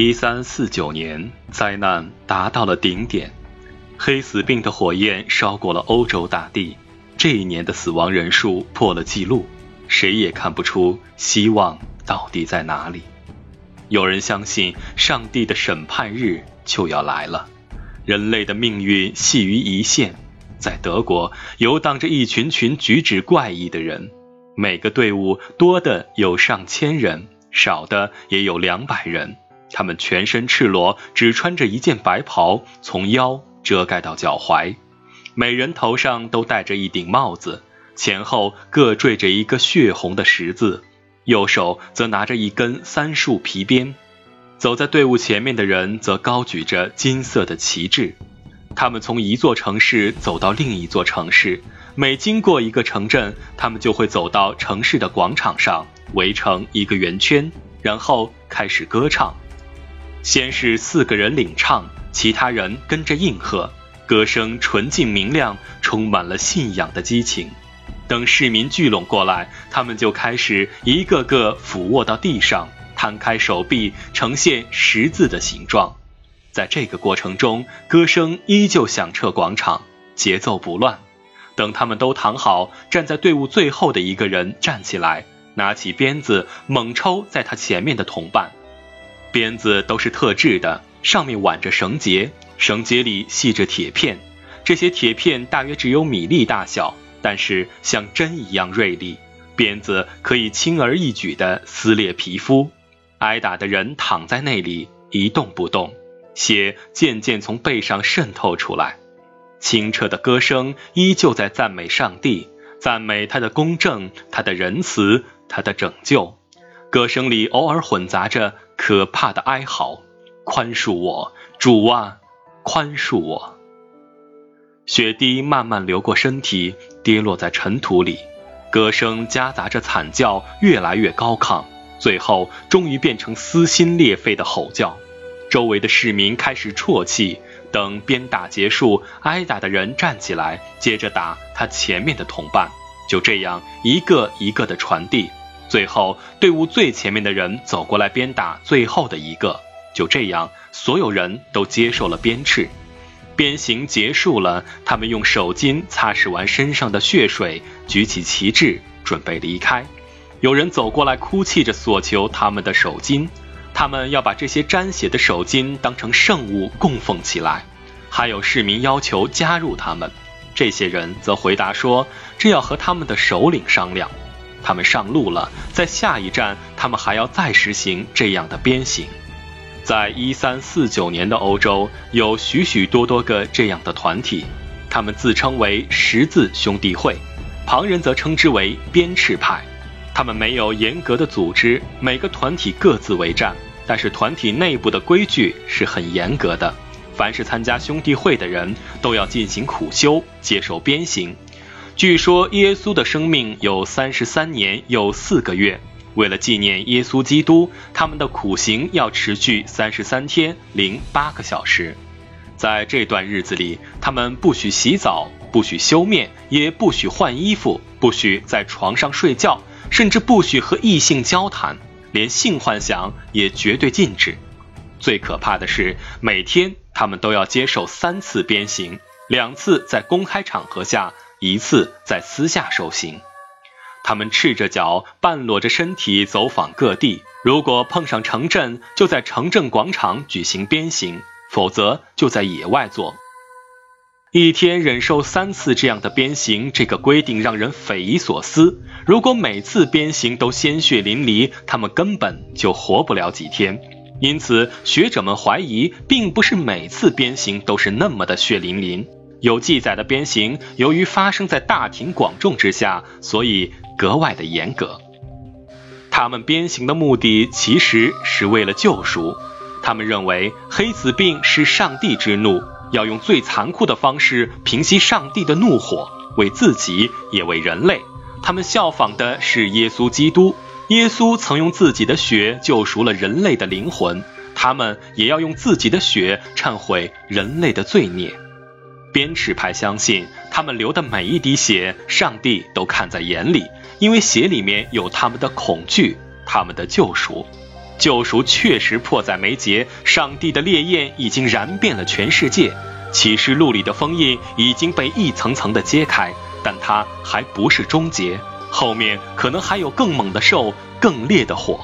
一三四九年，灾难达到了顶点，黑死病的火焰烧过了欧洲大地。这一年的死亡人数破了纪录，谁也看不出希望到底在哪里。有人相信上帝的审判日就要来了，人类的命运系于一线。在德国游荡着一群群举止怪异的人，每个队伍多的有上千人，少的也有两百人。他们全身赤裸，只穿着一件白袍，从腰遮盖到脚踝。每人头上都戴着一顶帽子，前后各缀着一个血红的十字，右手则拿着一根三束皮鞭。走在队伍前面的人则高举着金色的旗帜。他们从一座城市走到另一座城市，每经过一个城镇，他们就会走到城市的广场上，围成一个圆圈，然后开始歌唱。先是四个人领唱，其他人跟着应和，歌声纯净明亮，充满了信仰的激情。等市民聚拢过来，他们就开始一个个俯卧到地上，摊开手臂，呈现十字的形状。在这个过程中，歌声依旧响彻广场，节奏不乱。等他们都躺好，站在队伍最后的一个人站起来，拿起鞭子猛抽在他前面的同伴。鞭子都是特制的，上面挽着绳结，绳结里系着铁片。这些铁片大约只有米粒大小，但是像针一样锐利。鞭子可以轻而易举地撕裂皮肤。挨打的人躺在那里一动不动，血渐渐从背上渗透出来。清澈的歌声依旧在赞美上帝，赞美他的公正、他的仁慈、他的拯救。歌声里偶尔混杂着。可怕的哀嚎，宽恕我，主啊，宽恕我。血滴慢慢流过身体，跌落在尘土里，歌声夹杂着惨叫，越来越高亢，最后终于变成撕心裂肺的吼叫。周围的市民开始啜泣。等鞭打结束，挨打的人站起来，接着打他前面的同伴，就这样一个一个的传递。最后，队伍最前面的人走过来鞭打最后的一个。就这样，所有人都接受了鞭笞。鞭刑结束了，他们用手巾擦拭完身上的血水，举起旗帜准备离开。有人走过来哭泣着索求他们的手巾，他们要把这些沾血的手巾当成圣物供奉起来。还有市民要求加入他们，这些人则回答说：“这要和他们的首领商量。”他们上路了，在下一站，他们还要再实行这样的鞭刑。在一三四九年的欧洲，有许许多多个这样的团体，他们自称为十字兄弟会，旁人则称之为鞭笞派。他们没有严格的组织，每个团体各自为战，但是团体内部的规矩是很严格的。凡是参加兄弟会的人，都要进行苦修，接受鞭刑。据说耶稣的生命有三十三年又四个月。为了纪念耶稣基督，他们的苦行要持续三十三天零八个小时。在这段日子里，他们不许洗澡，不许修面，也不许换衣服，不许在床上睡觉，甚至不许和异性交谈，连性幻想也绝对禁止。最可怕的是，每天他们都要接受三次鞭刑，两次在公开场合下。一次在私下受刑，他们赤着脚、半裸着身体走访各地。如果碰上城镇，就在城镇广场举行鞭刑；否则就在野外做。一天忍受三次这样的鞭刑，这个规定让人匪夷所思。如果每次鞭刑都鲜血淋漓，他们根本就活不了几天。因此，学者们怀疑，并不是每次鞭刑都是那么的血淋淋。有记载的鞭刑，由于发生在大庭广众之下，所以格外的严格。他们鞭刑的目的其实是为了救赎。他们认为黑死病是上帝之怒，要用最残酷的方式平息上帝的怒火，为自己也为人类。他们效仿的是耶稣基督，耶稣曾用自己的血救赎了人类的灵魂，他们也要用自己的血忏悔人类的罪孽。鞭笞派相信，他们流的每一滴血，上帝都看在眼里，因为血里面有他们的恐惧，他们的救赎。救赎确实迫在眉睫，上帝的烈焰已经燃遍了全世界，启示录里的封印已经被一层层的揭开，但它还不是终结，后面可能还有更猛的兽，更烈的火。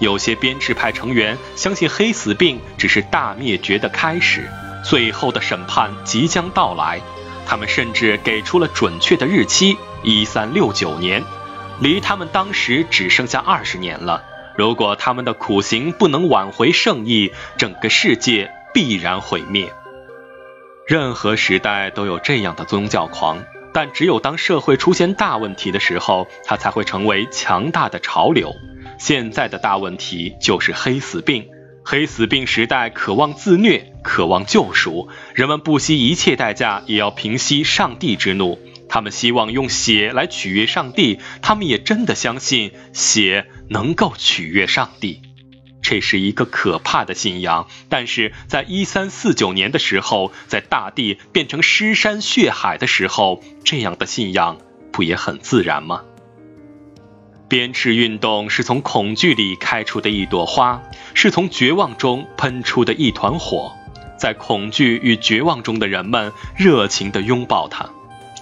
有些编制派成员相信黑死病只是大灭绝的开始，最后的审判即将到来。他们甚至给出了准确的日期：一三六九年，离他们当时只剩下二十年了。如果他们的苦行不能挽回圣意，整个世界必然毁灭。任何时代都有这样的宗教狂，但只有当社会出现大问题的时候，它才会成为强大的潮流。现在的大问题就是黑死病。黑死病时代渴望自虐，渴望救赎，人们不惜一切代价也要平息上帝之怒。他们希望用血来取悦上帝，他们也真的相信血能够取悦上帝。这是一个可怕的信仰，但是在一三四九年的时候，在大地变成尸山血海的时候，这样的信仰不也很自然吗？鞭笞运动是从恐惧里开出的一朵花，是从绝望中喷出的一团火，在恐惧与绝望中的人们热情地拥抱它。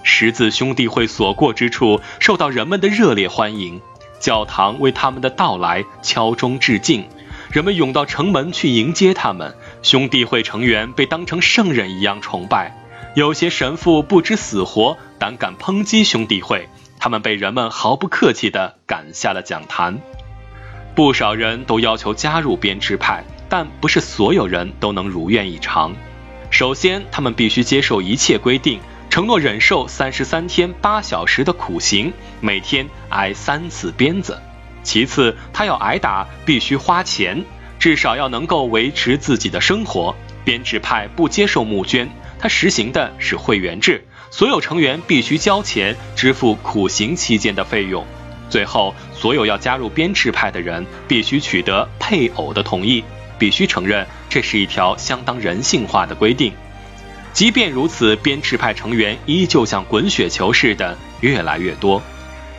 十字兄弟会所过之处受到人们的热烈欢迎，教堂为他们的到来敲钟致敬，人们涌到城门去迎接他们。兄弟会成员被当成圣人一样崇拜，有些神父不知死活，胆敢抨击兄弟会。他们被人们毫不客气地赶下了讲坛，不少人都要求加入编制派，但不是所有人都能如愿以偿。首先，他们必须接受一切规定，承诺忍受三十三天八小时的苦刑，每天挨三次鞭子。其次，他要挨打必须花钱，至少要能够维持自己的生活。编制派不接受募捐，他实行的是会员制。所有成员必须交钱支付苦行期间的费用。最后，所有要加入编制派的人必须取得配偶的同意，必须承认这是一条相当人性化的规定。即便如此，编制派成员依旧像滚雪球似的越来越多。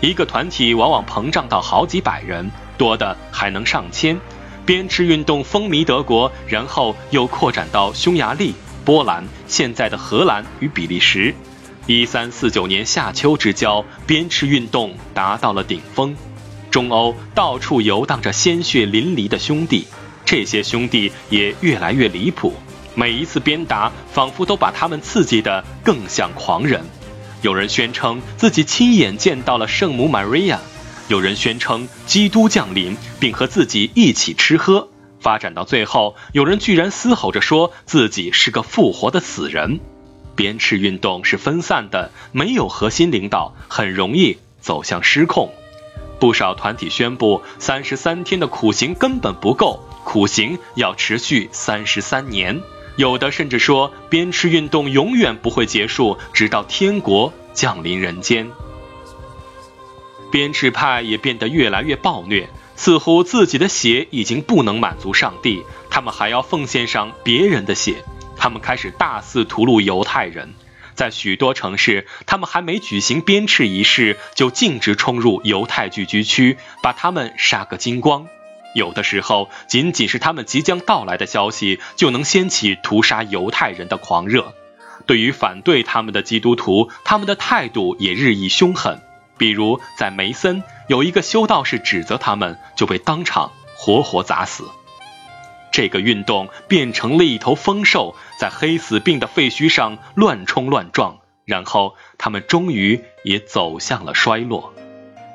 一个团体往往膨胀到好几百人，多的还能上千。编制运动风靡德国，然后又扩展到匈牙利、波兰、现在的荷兰与比利时。一三四九年夏秋之交，鞭笞运动达到了顶峰。中欧到处游荡着鲜血淋漓的兄弟，这些兄弟也越来越离谱。每一次鞭打，仿佛都把他们刺激得更像狂人。有人宣称自己亲眼见到了圣母玛利亚，有人宣称基督降临并和自己一起吃喝。发展到最后，有人居然嘶吼着说自己是个复活的死人。鞭笞运动是分散的，没有核心领导，很容易走向失控。不少团体宣布，三十三天的苦行根本不够，苦行要持续三十三年。有的甚至说，鞭笞运动永远不会结束，直到天国降临人间。鞭笞派也变得越来越暴虐，似乎自己的血已经不能满足上帝，他们还要奉献上别人的血。他们开始大肆屠戮犹太人，在许多城市，他们还没举行鞭笞仪式，就径直冲入犹太聚居区，把他们杀个精光。有的时候，仅仅是他们即将到来的消息，就能掀起屠杀犹太人的狂热。对于反对他们的基督徒，他们的态度也日益凶狠。比如，在梅森，有一个修道士指责他们，就被当场活活砸死。这个运动变成了一头疯兽，在黑死病的废墟上乱冲乱撞，然后他们终于也走向了衰落。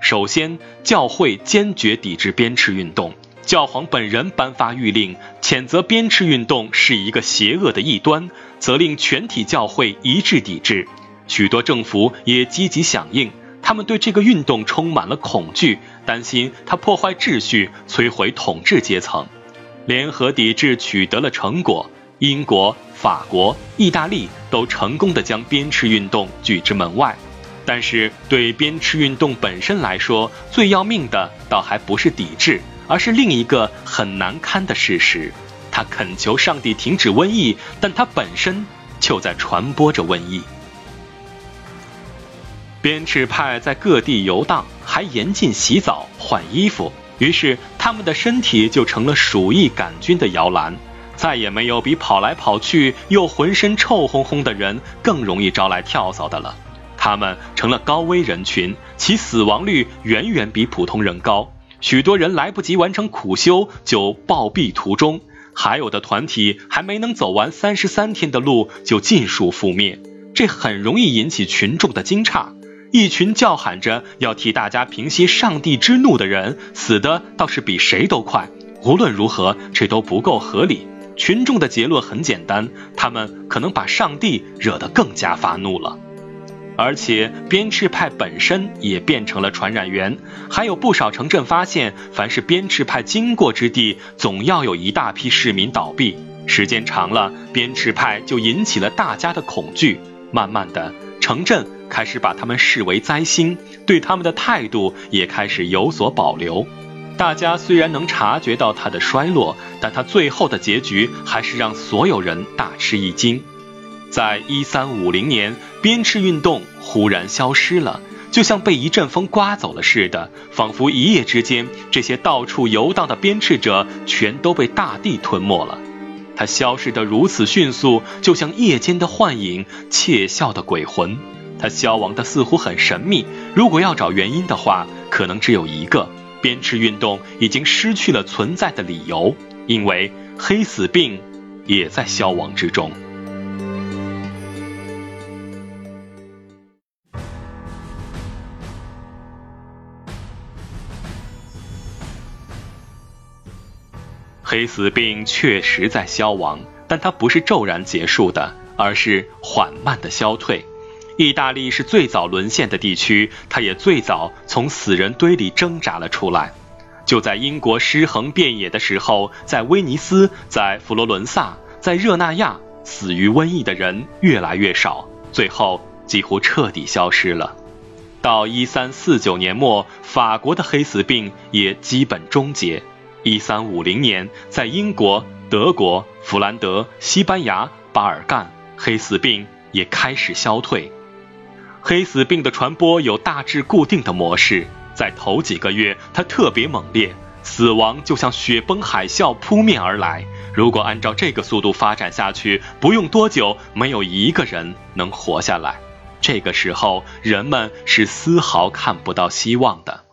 首先，教会坚决抵制鞭笞运动，教皇本人颁发谕令，谴责鞭笞运动是一个邪恶的异端，责令全体教会一致抵制。许多政府也积极响应，他们对这个运动充满了恐惧，担心它破坏秩序，摧毁统治阶层。联合抵制取得了成果，英国、法国、意大利都成功的将鞭笞运动拒之门外。但是，对鞭笞运动本身来说，最要命的倒还不是抵制，而是另一个很难堪的事实：他恳求上帝停止瘟疫，但他本身就在传播着瘟疫。鞭笞派在各地游荡，还严禁洗澡、换衣服。于是他们的身体就成了鼠疫杆菌的摇篮，再也没有比跑来跑去又浑身臭烘烘的人更容易招来跳蚤的了。他们成了高危人群，其死亡率远远比普通人高。许多人来不及完成苦修就暴毙途中，还有的团体还没能走完三十三天的路就尽数覆灭。这很容易引起群众的惊诧。一群叫喊着要替大家平息上帝之怒的人，死的倒是比谁都快。无论如何，这都不够合理。群众的结论很简单：他们可能把上帝惹得更加发怒了。而且鞭笞派本身也变成了传染源。还有不少城镇发现，凡是鞭笞派经过之地，总要有一大批市民倒闭。时间长了，鞭笞派就引起了大家的恐惧。慢慢的，城镇开始把他们视为灾星，对他们的态度也开始有所保留。大家虽然能察觉到他的衰落，但他最后的结局还是让所有人大吃一惊。在一三五零年，鞭笞运动忽然消失了，就像被一阵风刮走了似的，仿佛一夜之间，这些到处游荡的鞭笞者全都被大地吞没了。它消失得如此迅速，就像夜间的幻影、窃笑的鬼魂。它消亡的似乎很神秘。如果要找原因的话，可能只有一个：鞭笞运动已经失去了存在的理由，因为黑死病也在消亡之中。黑死病确实在消亡，但它不是骤然结束的，而是缓慢的消退。意大利是最早沦陷的地区，它也最早从死人堆里挣扎了出来。就在英国尸横遍野的时候，在威尼斯、在佛罗伦萨、在热那亚，死于瘟疫的人越来越少，最后几乎彻底消失了。到一三四九年末，法国的黑死病也基本终结。一三五零年，在英国、德国、弗兰德、西班牙、巴尔干，黑死病也开始消退。黑死病的传播有大致固定的模式，在头几个月，它特别猛烈，死亡就像雪崩海啸扑面而来。如果按照这个速度发展下去，不用多久，没有一个人能活下来。这个时候，人们是丝毫看不到希望的。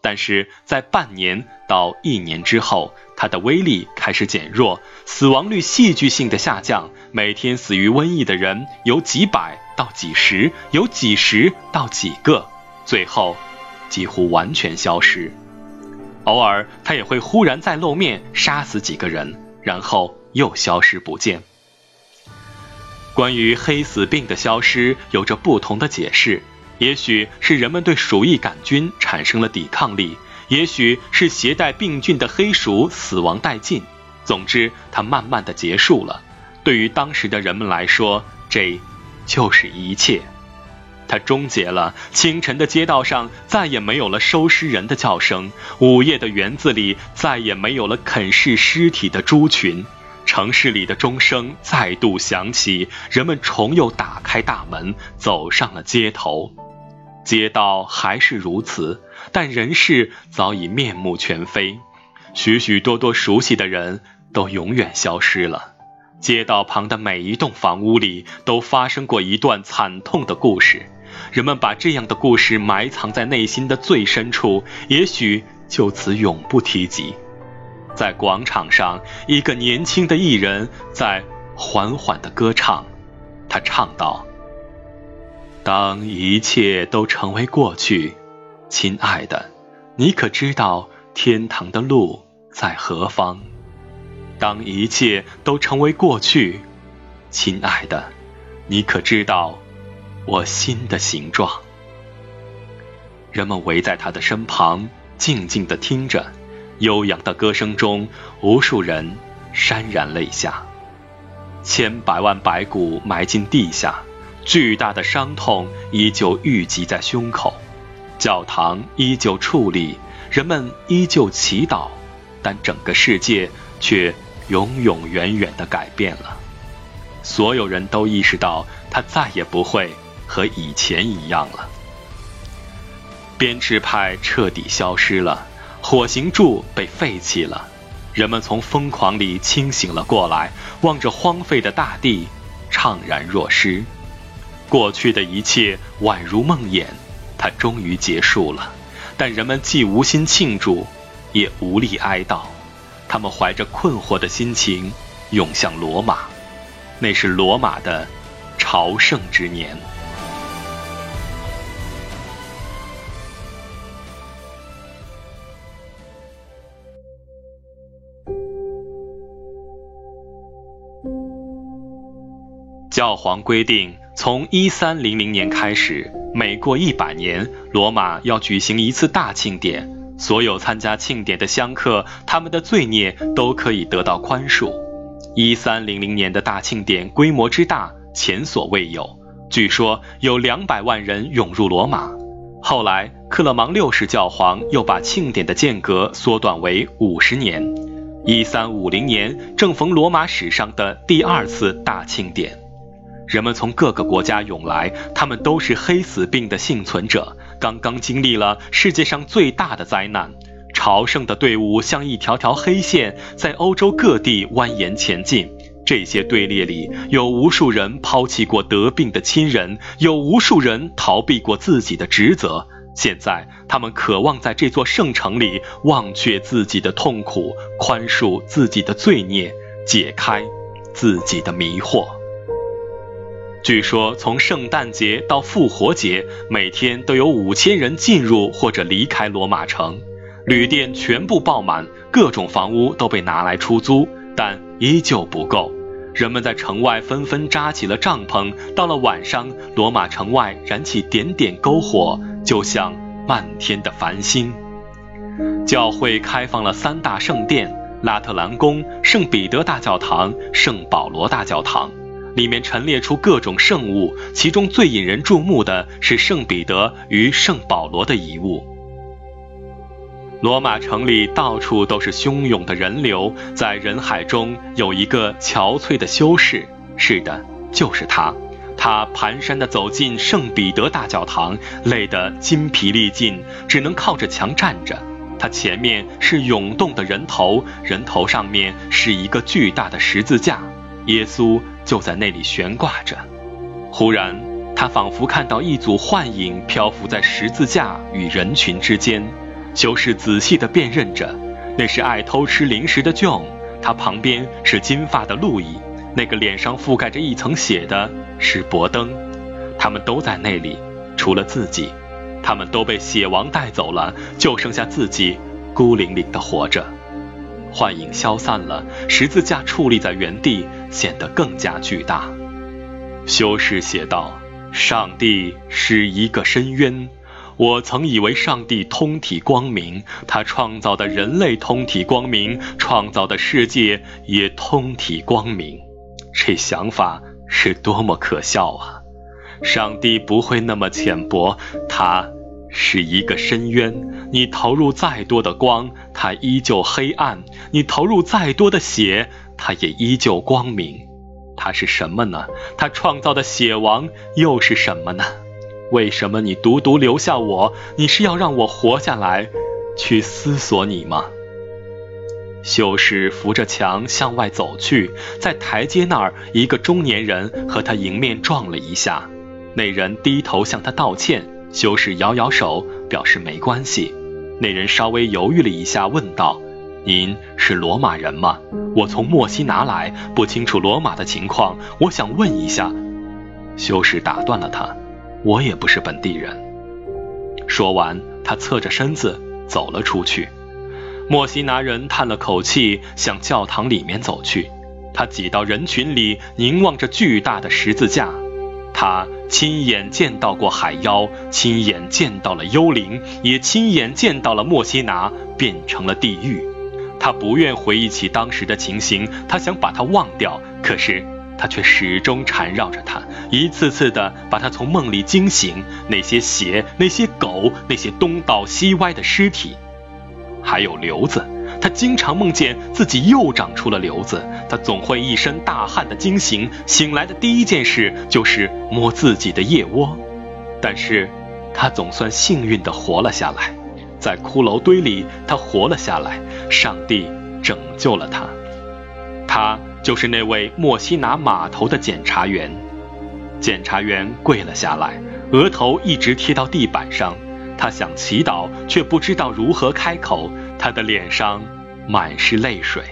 但是在半年到一年之后，它的威力开始减弱，死亡率戏剧性的下降。每天死于瘟疫的人有几百到几十，有几十到几个，最后几乎完全消失。偶尔，他也会忽然再露面，杀死几个人，然后又消失不见。关于黑死病的消失，有着不同的解释。也许是人们对鼠疫杆菌产生了抵抗力，也许是携带病菌的黑鼠死亡殆尽。总之，它慢慢的结束了。对于当时的人们来说，这就是一切。它终结了。清晨的街道上再也没有了收尸人的叫声，午夜的园子里再也没有了啃噬尸体的猪群。城市里的钟声再度响起，人们重又打开大门，走上了街头。街道还是如此，但人世早已面目全非。许许多多熟悉的人都永远消失了。街道旁的每一栋房屋里都发生过一段惨痛的故事，人们把这样的故事埋藏在内心的最深处，也许就此永不提及。在广场上，一个年轻的艺人在缓缓地歌唱，他唱道。当一切都成为过去，亲爱的，你可知道天堂的路在何方？当一切都成为过去，亲爱的，你可知道我心的形状？人们围在他的身旁，静静地听着，悠扬的歌声中，无数人潸然泪下，千百万白骨埋进地下。巨大的伤痛依旧郁积在胸口，教堂依旧矗立，人们依旧祈祷，但整个世界却永永远远的改变了。所有人都意识到，他再也不会和以前一样了。编制派彻底消失了，火刑柱被废弃了，人们从疯狂里清醒了过来，望着荒废的大地，怅然若失。过去的一切宛如梦魇，它终于结束了。但人们既无心庆祝，也无力哀悼。他们怀着困惑的心情涌向罗马，那是罗马的朝圣之年。教皇规定，从一三零零年开始，每过一百年，罗马要举行一次大庆典。所有参加庆典的香客，他们的罪孽都可以得到宽恕。一三零零年的大庆典规模之大，前所未有。据说有两百万人涌入罗马。后来，克勒芒六世教皇又把庆典的间隔缩短为五十年。一三五零年，正逢罗马史上的第二次大庆典。人们从各个国家涌来，他们都是黑死病的幸存者，刚刚经历了世界上最大的灾难。朝圣的队伍像一条条黑线，在欧洲各地蜿蜒前进。这些队列里有无数人抛弃过得病的亲人，有无数人逃避过自己的职责。现在，他们渴望在这座圣城里忘却自己的痛苦，宽恕自己的罪孽，解开自己的迷惑。据说，从圣诞节到复活节，每天都有五千人进入或者离开罗马城，旅店全部爆满，各种房屋都被拿来出租，但依旧不够。人们在城外纷纷扎起了帐篷。到了晚上，罗马城外燃起点点篝火，就像漫天的繁星。教会开放了三大圣殿：拉特兰宫、圣彼得大教堂、圣保罗大教堂。里面陈列出各种圣物，其中最引人注目的是圣彼得与圣保罗的遗物。罗马城里到处都是汹涌的人流，在人海中有一个憔悴的修士，是的，就是他。他蹒跚地走进圣彼得大教堂，累得筋疲力尽，只能靠着墙站着。他前面是涌动的人头，人头上面是一个巨大的十字架。耶稣就在那里悬挂着。忽然，他仿佛看到一组幻影漂浮在十字架与人群之间。修士仔细地辨认着，那是爱偷吃零食的 John，他旁边是金发的路易，那个脸上覆盖着一层血的是伯登。他们都在那里，除了自己，他们都被血王带走了，就剩下自己孤零零地活着。幻影消散了，十字架矗立在原地，显得更加巨大。修士写道：“上帝是一个深渊，我曾以为上帝通体光明，他创造的人类通体光明，创造的世界也通体光明。这想法是多么可笑啊！上帝不会那么浅薄，他。”是一个深渊，你投入再多的光，它依旧黑暗；你投入再多的血，它也依旧光明。它是什么呢？它创造的血王又是什么呢？为什么你独独留下我？你是要让我活下来，去思索你吗？修士扶着墙向外走去，在台阶那儿，一个中年人和他迎面撞了一下，那人低头向他道歉。修士摇摇手，表示没关系。那人稍微犹豫了一下，问道：“您是罗马人吗？我从墨西拿来，不清楚罗马的情况，我想问一下。”修士打断了他：“我也不是本地人。”说完，他侧着身子走了出去。墨西拿人叹了口气，向教堂里面走去。他挤到人群里，凝望着巨大的十字架。他亲眼见到过海妖，亲眼见到了幽灵，也亲眼见到了墨西拿变成了地狱。他不愿回忆起当时的情形，他想把它忘掉，可是他却始终缠绕着他，一次次的把他从梦里惊醒。那些血，那些狗，那些东倒西歪的尸体，还有瘤子。他经常梦见自己又长出了瘤子，他总会一身大汗的惊醒，醒来的第一件事就是摸自己的腋窝。但是，他总算幸运的活了下来。在骷髅堆里，他活了下来，上帝拯救了他。他就是那位墨西拿码头的检查员。检查员跪了下来，额头一直贴到地板上。他想祈祷，却不知道如何开口。他的脸上满是泪水。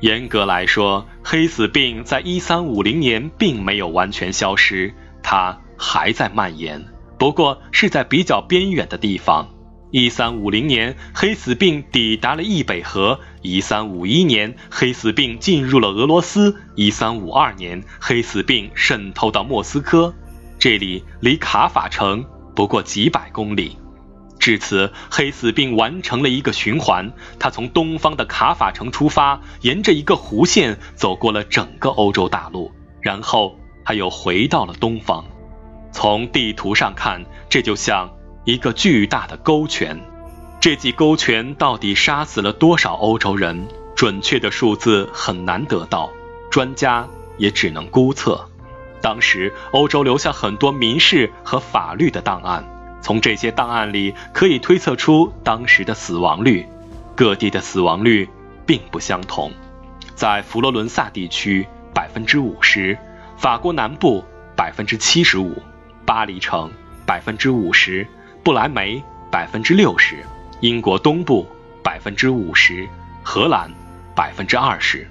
严格来说，黑死病在一三五零年并没有完全消失，它还在蔓延，不过是在比较边远的地方。一三五零年，黑死病抵达了易北河；一三五一年，黑死病进入了俄罗斯；一三五二年，黑死病渗透到莫斯科，这里离卡法城不过几百公里。至此，黑死病完成了一个循环。他从东方的卡法城出发，沿着一个弧线走过了整个欧洲大陆，然后他又回到了东方。从地图上看，这就像一个巨大的勾拳。这记勾拳到底杀死了多少欧洲人？准确的数字很难得到，专家也只能估测。当时，欧洲留下很多民事和法律的档案。从这些档案里可以推测出当时的死亡率，各地的死亡率并不相同。在佛罗伦萨地区，百分之五十；法国南部百分之七十五；巴黎城百分之五十；不来梅百分之六十；英国东部百分之五十；荷兰百分之二十。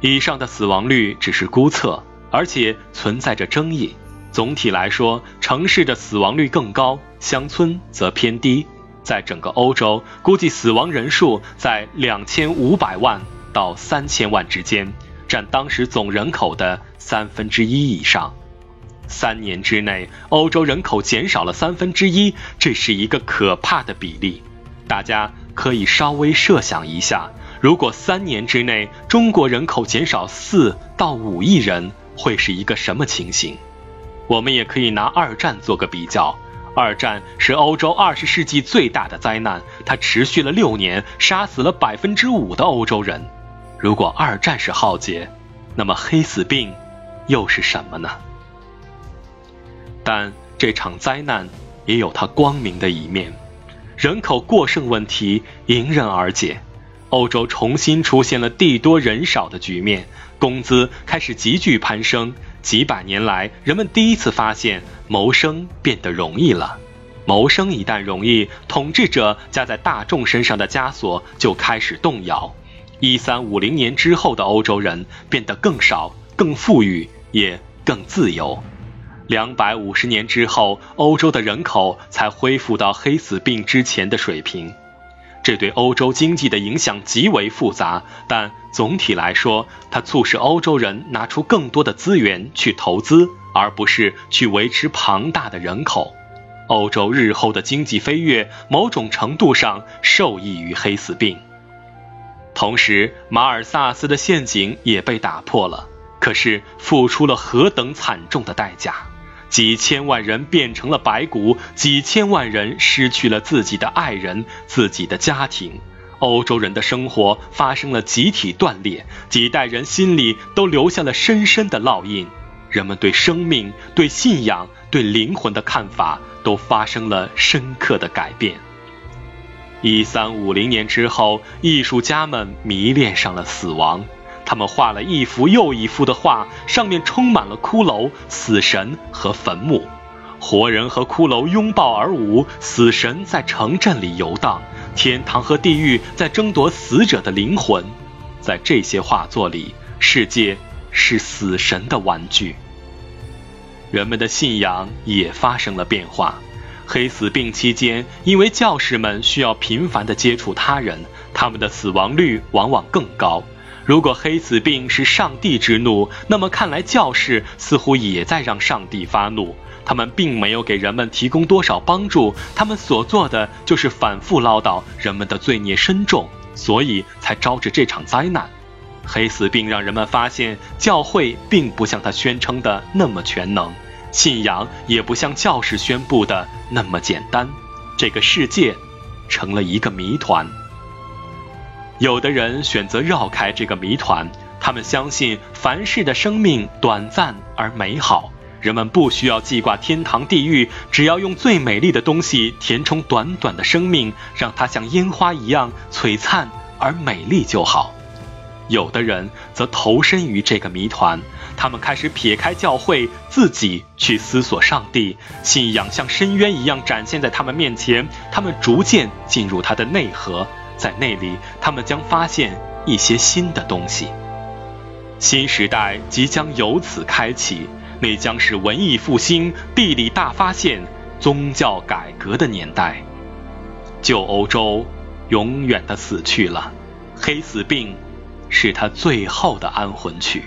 以上的死亡率只是估测，而且存在着争议。总体来说，城市的死亡率更高，乡村则偏低。在整个欧洲，估计死亡人数在两千五百万到三千万之间，占当时总人口的三分之一以上。三年之内，欧洲人口减少了三分之一，这是一个可怕的比例。大家可以稍微设想一下，如果三年之内中国人口减少四到五亿人，会是一个什么情形？我们也可以拿二战做个比较。二战是欧洲二十世纪最大的灾难，它持续了六年，杀死了百分之五的欧洲人。如果二战是浩劫，那么黑死病又是什么呢？但这场灾难也有它光明的一面，人口过剩问题迎刃而解，欧洲重新出现了地多人少的局面，工资开始急剧攀升。几百年来，人们第一次发现谋生变得容易了。谋生一旦容易，统治者加在大众身上的枷锁就开始动摇。一三五零年之后的欧洲人变得更少、更富裕，也更自由。两百五十年之后，欧洲的人口才恢复到黑死病之前的水平。这对欧洲经济的影响极为复杂，但总体来说，它促使欧洲人拿出更多的资源去投资，而不是去维持庞大的人口。欧洲日后的经济飞跃，某种程度上受益于黑死病。同时，马尔萨斯的陷阱也被打破了，可是付出了何等惨重的代价！几千万人变成了白骨，几千万人失去了自己的爱人、自己的家庭。欧洲人的生活发生了集体断裂，几代人心里都留下了深深的烙印。人们对生命、对信仰、对灵魂的看法都发生了深刻的改变。一三五零年之后，艺术家们迷恋上了死亡。他们画了一幅又一幅的画，上面充满了骷髅、死神和坟墓，活人和骷髅拥抱而舞，死神在城镇里游荡，天堂和地狱在争夺死者的灵魂。在这些画作里，世界是死神的玩具。人们的信仰也发生了变化。黑死病期间，因为教士们需要频繁地接触他人，他们的死亡率往往更高。如果黑死病是上帝之怒，那么看来教士似乎也在让上帝发怒。他们并没有给人们提供多少帮助，他们所做的就是反复唠叨人们的罪孽深重，所以才招致这场灾难。黑死病让人们发现，教会并不像他宣称的那么全能，信仰也不像教士宣布的那么简单。这个世界成了一个谜团。有的人选择绕开这个谜团，他们相信凡事的生命短暂而美好，人们不需要记挂天堂地狱，只要用最美丽的东西填充短短的生命，让它像烟花一样璀璨而美丽就好。有的人则投身于这个谜团，他们开始撇开教会，自己去思索上帝。信仰像深渊一样展现在他们面前，他们逐渐进入它的内核，在那里，他们将发现一些新的东西。新时代即将由此开启，那将是文艺复兴、地理大发现、宗教改革的年代。旧欧洲永远的死去了，黑死病。是他最后的安魂曲。